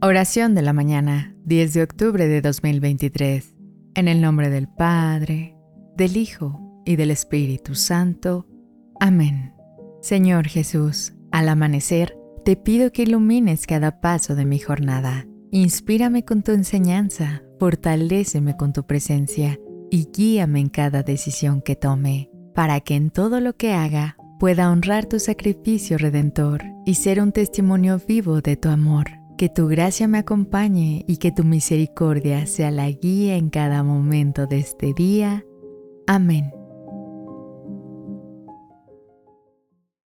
Oración de la mañana, 10 de octubre de 2023. En el nombre del Padre, del Hijo y del Espíritu Santo. Amén. Señor Jesús, al amanecer, te pido que ilumines cada paso de mi jornada. Inspírame con tu enseñanza, fortaléceme con tu presencia y guíame en cada decisión que tome, para que en todo lo que haga pueda honrar tu sacrificio redentor y ser un testimonio vivo de tu amor. Que tu gracia me acompañe y que tu misericordia sea la guía en cada momento de este día. Amén.